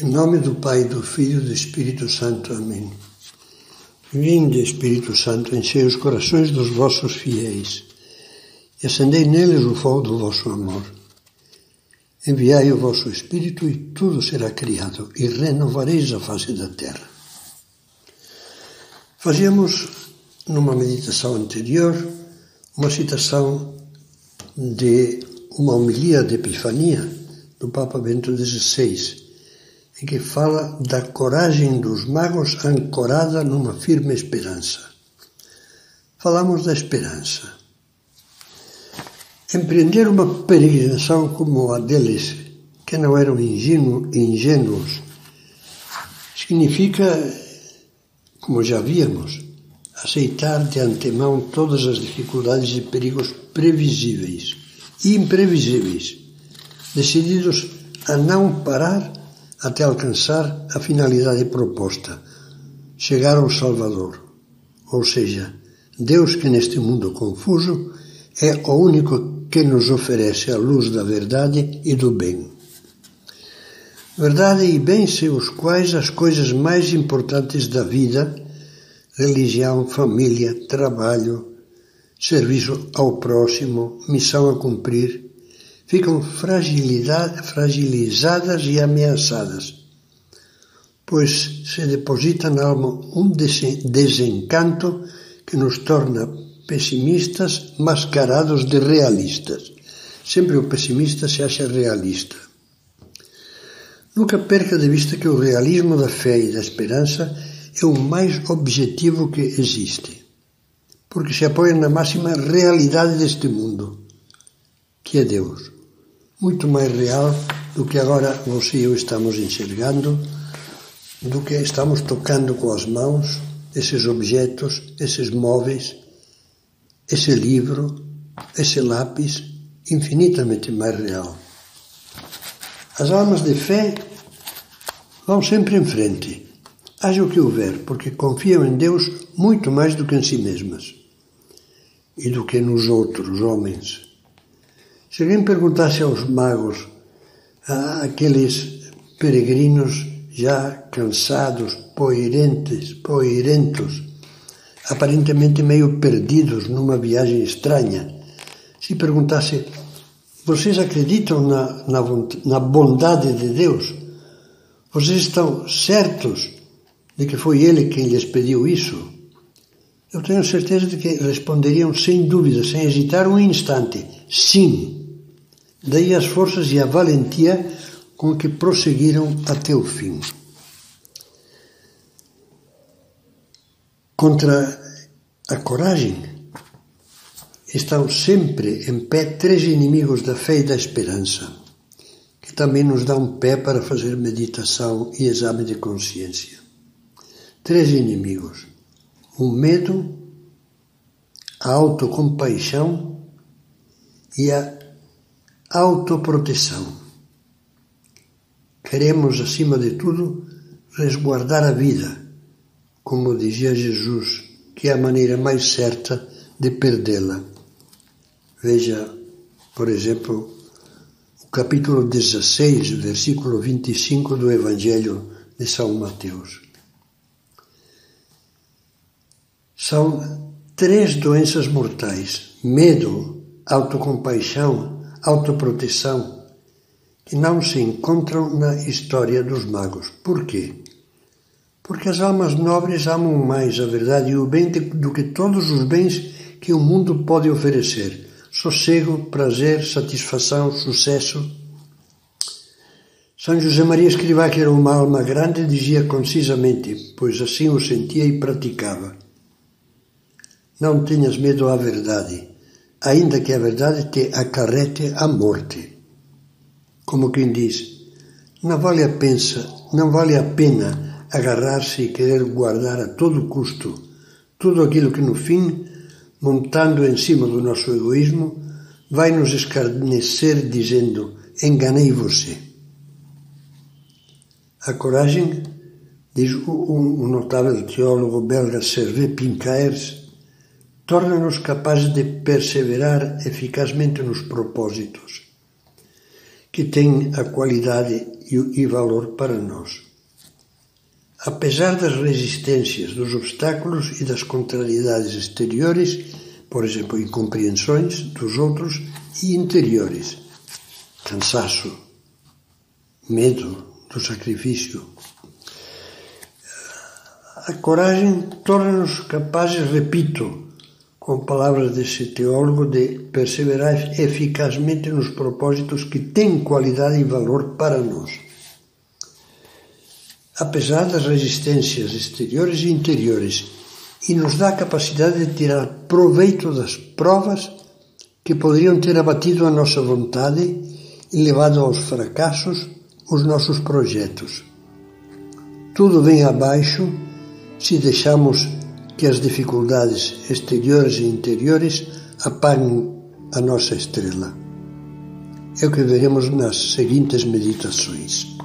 Em nome do Pai, do Filho e do Espírito Santo. Amém. Vinde, Espírito Santo, enchei os corações dos vossos fiéis e acendei neles o fogo do vosso amor. Enviai o vosso Espírito e tudo será criado e renovareis a face da terra. Fazíamos, numa meditação anterior, uma citação de uma homilia de Epifania do Papa Bento XVI, que fala da coragem dos magos ancorada numa firme esperança. Falamos da esperança. Empreender uma peregrinação como a deles, que não eram ingênuos, significa, como já víamos, aceitar de antemão todas as dificuldades e perigos previsíveis e imprevisíveis, decididos a não parar até alcançar a finalidade proposta, chegar ao Salvador. Ou seja, Deus que neste mundo confuso é o único que nos oferece a luz da verdade e do bem. Verdade e bem sem os quais as coisas mais importantes da vida, religião, família, trabalho, serviço ao próximo, missão a cumprir, ficam fragilizadas e ameaçadas, pois se deposita na alma um desencanto que nos torna pessimistas mascarados de realistas. Sempre o pessimista se acha realista. Nunca perca de vista que o realismo da fé e da esperança é o mais objetivo que existe, porque se apoia na máxima realidade deste mundo, que é Deus muito mais real do que agora você e eu estamos enxergando, do que estamos tocando com as mãos, esses objetos, esses móveis, esse livro, esse lápis, infinitamente mais real. As almas de fé vão sempre em frente, haja o que houver, porque confiam em Deus muito mais do que em si mesmas e do que nos outros homens se alguém perguntasse aos magos, àqueles peregrinos já cansados, poirentes, poirentos, aparentemente meio perdidos numa viagem estranha, se perguntasse: vocês acreditam na, na, na bondade de Deus? Vocês estão certos de que foi Ele quem lhes pediu isso? Eu tenho certeza de que responderiam sem dúvida, sem hesitar um instante: sim. Daí as forças e a valentia com que prosseguiram até o fim. Contra a coragem estão sempre em pé três inimigos da fé e da esperança, que também nos dão um pé para fazer meditação e exame de consciência. Três inimigos: o medo, a autocompaixão e a autoproteção. Queremos, acima de tudo, resguardar a vida, como dizia Jesus, que é a maneira mais certa de perdê-la. Veja, por exemplo, o capítulo 16, versículo 25 do Evangelho de São Mateus. São três doenças mortais: medo, autocompaixão autoproteção que não se encontram na história dos magos. Por quê? Porque as almas nobres amam mais a verdade e o bem do que todos os bens que o mundo pode oferecer: sossego, prazer, satisfação, sucesso. São José Maria Escrivá, que era uma alma grande, dizia concisamente, pois assim o sentia e praticava: Não tenhas medo à verdade ainda que a verdade te acarrete a morte. Como quem diz, não vale a, pensa, não vale a pena agarrar-se e querer guardar a todo custo tudo aquilo que no fim, montando em cima do nosso egoísmo, vai nos escarnecer dizendo: enganei você. A coragem, diz o, notável teólogo belga Servet Pincaers, torna-nos capazes de perseverar eficazmente nos propósitos, que tem a qualidade e valor para nós. Apesar das resistências, dos obstáculos e das contrariedades exteriores, por exemplo, incompreensões dos outros e interiores, cansaço, medo do sacrifício. A coragem torna-nos capazes, repito, com palavras desse teólogo, de perseverar eficazmente nos propósitos que têm qualidade e valor para nós. Apesar das resistências exteriores e interiores, e nos dá a capacidade de tirar proveito das provas que poderiam ter abatido a nossa vontade e levado aos fracassos os nossos projetos. Tudo vem abaixo se deixamos que as dificuldades exteriores e interiores apaguem a nossa estrela. É o que veremos nas seguintes meditações.